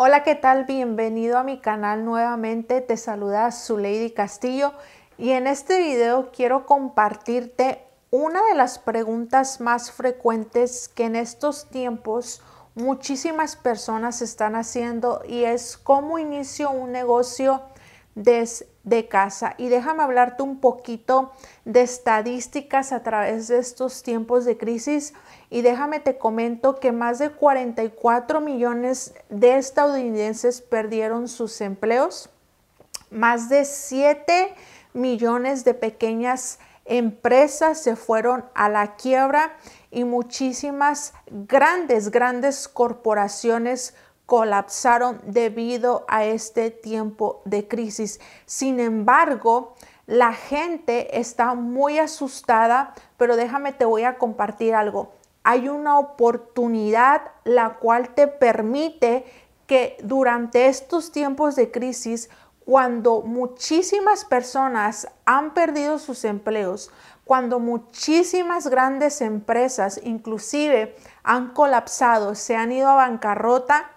Hola, ¿qué tal? Bienvenido a mi canal nuevamente. Te saluda su Lady Castillo y en este video quiero compartirte una de las preguntas más frecuentes que en estos tiempos muchísimas personas están haciendo y es cómo inicio un negocio desde casa. Y déjame hablarte un poquito de estadísticas a través de estos tiempos de crisis y déjame te comento que más de 44 millones de estadounidenses perdieron sus empleos, más de 7 millones de pequeñas empresas se fueron a la quiebra y muchísimas grandes, grandes corporaciones colapsaron debido a este tiempo de crisis. Sin embargo, la gente está muy asustada, pero déjame te voy a compartir algo. Hay una oportunidad la cual te permite que durante estos tiempos de crisis cuando muchísimas personas han perdido sus empleos, cuando muchísimas grandes empresas inclusive han colapsado, se han ido a bancarrota,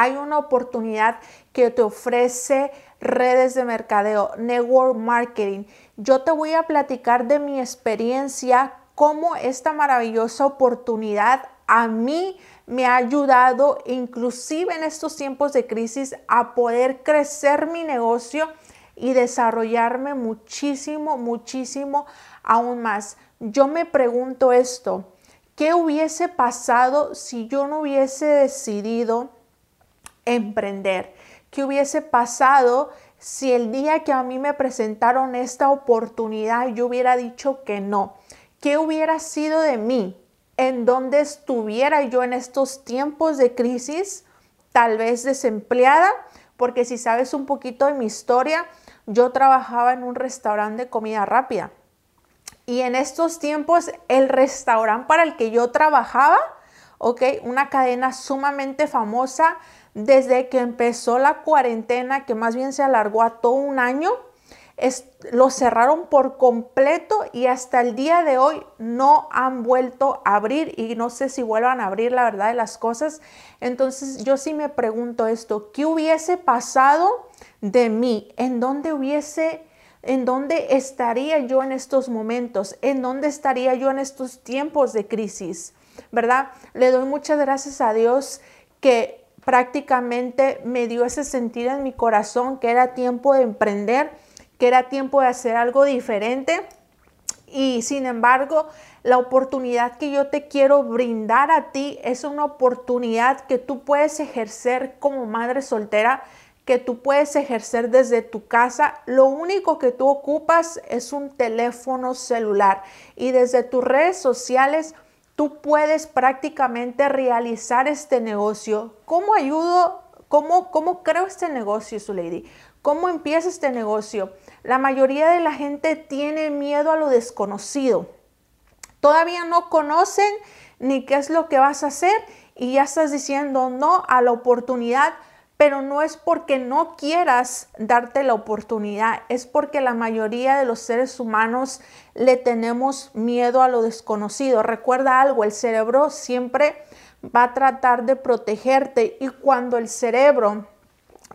hay una oportunidad que te ofrece redes de mercadeo, network marketing. Yo te voy a platicar de mi experiencia, cómo esta maravillosa oportunidad a mí me ha ayudado, inclusive en estos tiempos de crisis, a poder crecer mi negocio y desarrollarme muchísimo, muchísimo aún más. Yo me pregunto esto, ¿qué hubiese pasado si yo no hubiese decidido emprender? ¿Qué hubiese pasado si el día que a mí me presentaron esta oportunidad yo hubiera dicho que no? ¿Qué hubiera sido de mí? en donde estuviera yo en estos tiempos de crisis, tal vez desempleada, porque si sabes un poquito de mi historia, yo trabajaba en un restaurante de comida rápida. Y en estos tiempos, el restaurante para el que yo trabajaba, ok, una cadena sumamente famosa, desde que empezó la cuarentena, que más bien se alargó a todo un año, lo cerraron por completo y hasta el día de hoy no han vuelto a abrir y no sé si vuelvan a abrir la verdad de las cosas. Entonces yo sí me pregunto esto, ¿qué hubiese pasado de mí? ¿En dónde hubiese, en dónde estaría yo en estos momentos? ¿En dónde estaría yo en estos tiempos de crisis? ¿Verdad? Le doy muchas gracias a Dios que prácticamente me dio ese sentido en mi corazón que era tiempo de emprender que era tiempo de hacer algo diferente. Y sin embargo, la oportunidad que yo te quiero brindar a ti es una oportunidad que tú puedes ejercer como madre soltera, que tú puedes ejercer desde tu casa. Lo único que tú ocupas es un teléfono celular y desde tus redes sociales tú puedes prácticamente realizar este negocio. ¿Cómo ayudo? ¿Cómo, cómo creo este negocio, su lady? ¿Cómo empieza este negocio? La mayoría de la gente tiene miedo a lo desconocido. Todavía no conocen ni qué es lo que vas a hacer y ya estás diciendo no a la oportunidad, pero no es porque no quieras darte la oportunidad, es porque la mayoría de los seres humanos le tenemos miedo a lo desconocido. Recuerda algo, el cerebro siempre va a tratar de protegerte y cuando el cerebro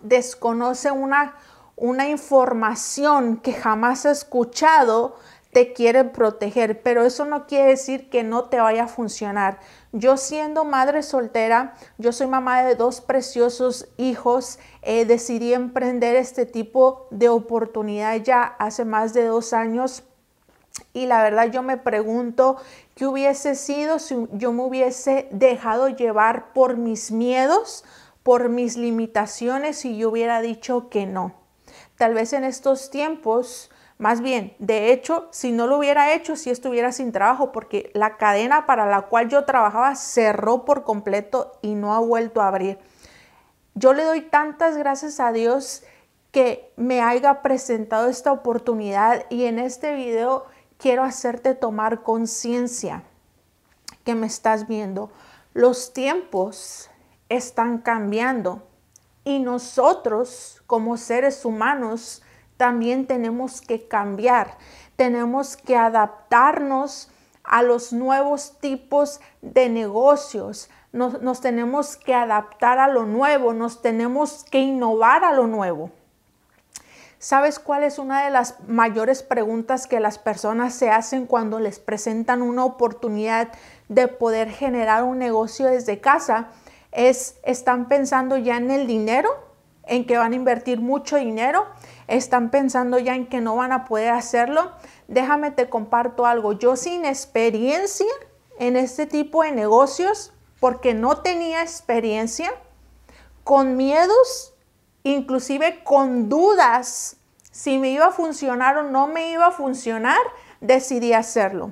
desconoce una una información que jamás has escuchado, te quiere proteger, pero eso no quiere decir que no te vaya a funcionar. Yo siendo madre soltera, yo soy mamá de dos preciosos hijos, eh, decidí emprender este tipo de oportunidad ya hace más de dos años. Y la verdad yo me pregunto qué hubiese sido si yo me hubiese dejado llevar por mis miedos, por mis limitaciones y yo hubiera dicho que no tal vez en estos tiempos, más bien, de hecho, si no lo hubiera hecho, si estuviera sin trabajo, porque la cadena para la cual yo trabajaba cerró por completo y no ha vuelto a abrir. Yo le doy tantas gracias a Dios que me haya presentado esta oportunidad y en este video quiero hacerte tomar conciencia que me estás viendo. Los tiempos están cambiando y nosotros como seres humanos también tenemos que cambiar, tenemos que adaptarnos a los nuevos tipos de negocios. nos, tenemos que adaptar a lo nuevo, nos tenemos que innovar a lo nuevo. ¿Sabes cuál es una de las mayores preguntas que las personas se hacen cuando les presentan una oportunidad de poder generar un negocio desde casa? Es, ¿están pensando ya en el dinero? ¿En que van a invertir mucho dinero? ¿Están pensando ya en que no van a poder hacerlo? Déjame te comparto algo. Yo sin experiencia en este tipo de negocios, porque no tenía experiencia, con miedos, inclusive con dudas si me iba a funcionar o no me iba a funcionar, decidí hacerlo.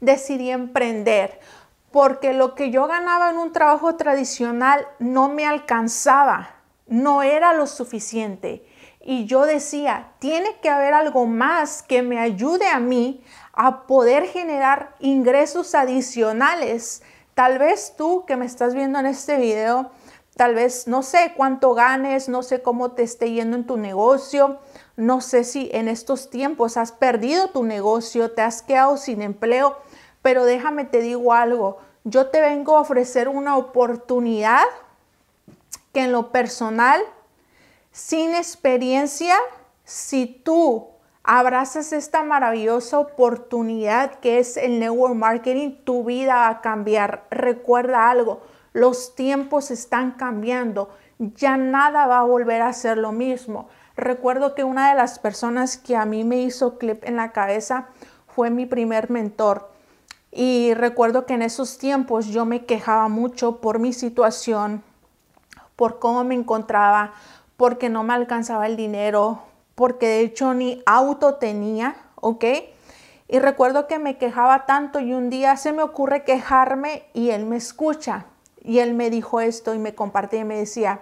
Decidí emprender, porque lo que yo ganaba en un trabajo tradicional no me alcanzaba, no era lo suficiente. Y yo decía, tiene que haber algo más que me ayude a mí a poder generar ingresos adicionales Tal vez tú que me estás viendo en este video, tal vez no sé cuánto ganes, no sé cómo te esté yendo en tu negocio, no sé si en estos tiempos has perdido tu negocio, te has quedado sin empleo, pero déjame te digo algo, yo te vengo a ofrecer una oportunidad que en lo personal, sin experiencia, si tú abrazas esta maravillosa oportunidad que es el network marketing, tu vida va a cambiar. Recuerda algo, los tiempos están cambiando, ya nada va a volver a ser lo mismo. Recuerdo que una de las personas que a mí me hizo clip en la cabeza fue mi primer mentor. Y recuerdo que en esos tiempos yo me quejaba mucho por mi situación, por cómo me encontraba, porque no me alcanzaba el dinero, porque de hecho ni auto tenía, ¿ok? Y recuerdo que me quejaba tanto y un día se me ocurre quejarme y él me escucha. Y él me dijo esto y me compartía y me decía,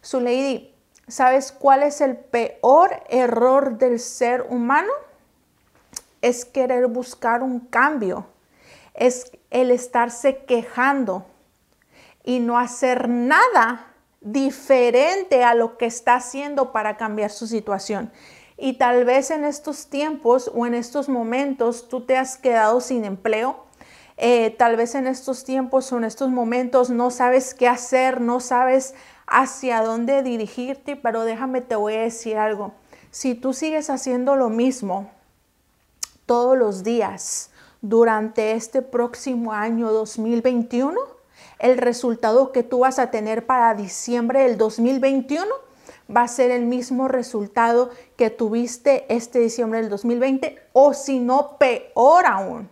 su lady, ¿sabes cuál es el peor error del ser humano? Es querer buscar un cambio, es el estarse quejando y no hacer nada diferente a lo que está haciendo para cambiar su situación. Y tal vez en estos tiempos o en estos momentos tú te has quedado sin empleo. Eh, tal vez en estos tiempos o en estos momentos no sabes qué hacer, no sabes hacia dónde dirigirte, pero déjame te voy a decir algo. Si tú sigues haciendo lo mismo todos los días durante este próximo año 2021, el resultado que tú vas a tener para diciembre del 2021 va a ser el mismo resultado que tuviste este diciembre del 2020 o si no peor aún.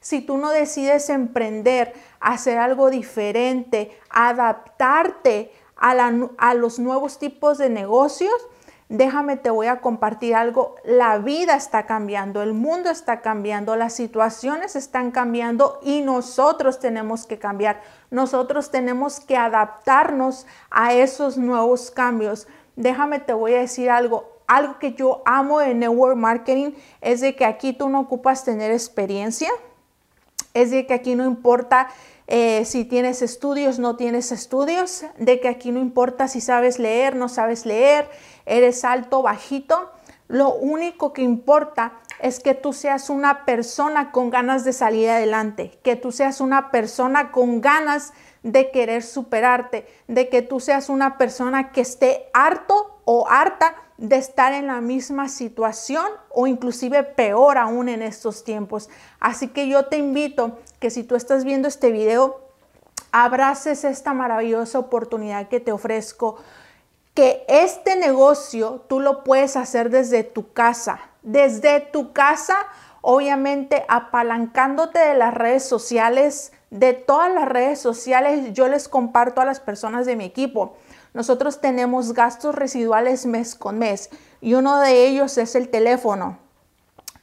Si tú no decides emprender, hacer algo diferente, adaptarte a, a los nuevos tipos de negocios, déjame, te voy a compartir algo. La vida está cambiando, el mundo está cambiando, las situaciones están cambiando y nosotros tenemos que cambiar. Nosotros tenemos que adaptarnos a esos nuevos cambios. Déjame, te voy a decir algo. Algo que yo amo de Network Marketing es de que aquí tú no ocupas tener experiencia. Es de que aquí no importa eh, si tienes estudios, no tienes estudios, de que aquí no importa si sabes leer, no sabes leer, eres alto, bajito. Lo único que importa es que tú seas una persona con ganas de salir adelante, que tú seas una persona con ganas de querer superarte, de que tú seas una persona que esté harto o harta de estar en la misma situación o inclusive peor aún en estos tiempos. Así que yo te invito que si tú estás viendo este video, abraces esta maravillosa oportunidad que te ofrezco que este negocio tú lo puedes hacer desde tu casa, desde tu casa, obviamente apalancándote de las redes sociales, de todas las redes sociales, yo les comparto a las personas de mi equipo. Nosotros tenemos gastos residuales mes con mes y uno de ellos es el teléfono.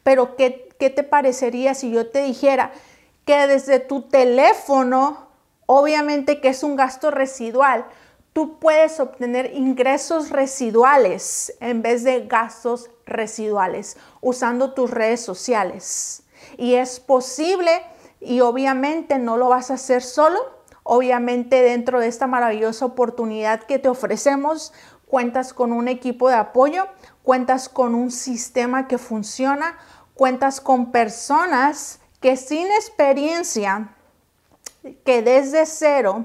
Pero ¿qué, qué te parecería si yo te dijera que desde tu teléfono, obviamente que es un gasto residual, tú puedes obtener ingresos residuales en vez de gastos residuales usando tus redes sociales. Y es posible y obviamente no lo vas a hacer solo. Obviamente dentro de esta maravillosa oportunidad que te ofrecemos, cuentas con un equipo de apoyo, cuentas con un sistema que funciona, cuentas con personas que sin experiencia que desde cero,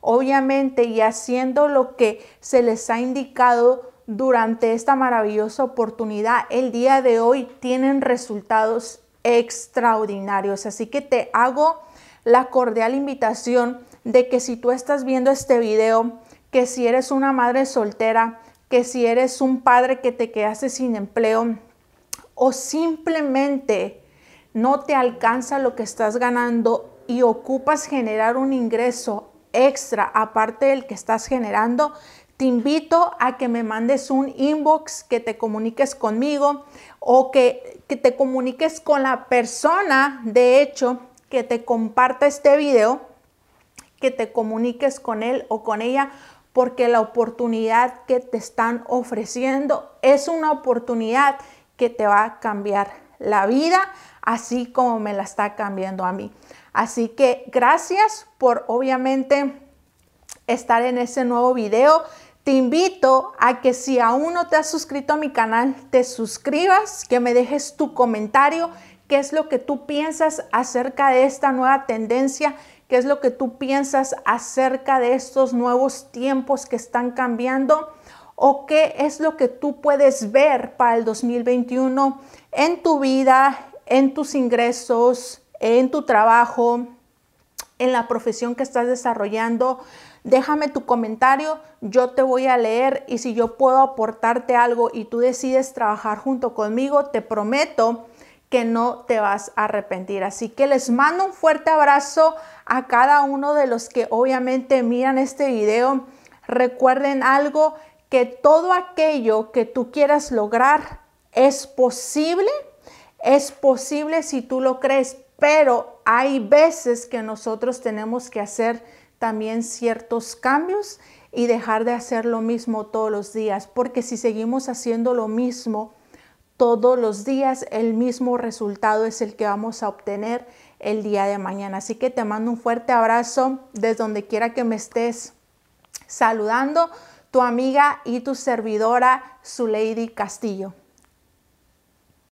obviamente, y haciendo lo que se les ha indicado durante esta maravillosa oportunidad, el día de hoy tienen resultados extraordinarios. Así que te hago la cordial invitación de que si tú estás viendo este video, que si eres una madre soltera, que si eres un padre que te quedaste sin empleo o simplemente no te alcanza lo que estás ganando y ocupas generar un ingreso extra aparte del que estás generando, te invito a que me mandes un inbox, que te comuniques conmigo o que, que te comuniques con la persona, de hecho, que te comparta este video, que te comuniques con él o con ella, porque la oportunidad que te están ofreciendo es una oportunidad que te va a cambiar la vida, así como me la está cambiando a mí. Así que gracias por obviamente estar en ese nuevo video. Te invito a que si aún no te has suscrito a mi canal, te suscribas, que me dejes tu comentario, qué es lo que tú piensas acerca de esta nueva tendencia, qué es lo que tú piensas acerca de estos nuevos tiempos que están cambiando o qué es lo que tú puedes ver para el 2021 en tu vida, en tus ingresos, en tu trabajo, en la profesión que estás desarrollando. Déjame tu comentario, yo te voy a leer y si yo puedo aportarte algo y tú decides trabajar junto conmigo, te prometo que no te vas a arrepentir. Así que les mando un fuerte abrazo a cada uno de los que obviamente miran este video. Recuerden algo, que todo aquello que tú quieras lograr es posible, es posible si tú lo crees, pero hay veces que nosotros tenemos que hacer también ciertos cambios y dejar de hacer lo mismo todos los días, porque si seguimos haciendo lo mismo todos los días, el mismo resultado es el que vamos a obtener el día de mañana. Así que te mando un fuerte abrazo desde donde quiera que me estés saludando, tu amiga y tu servidora, Lady Castillo.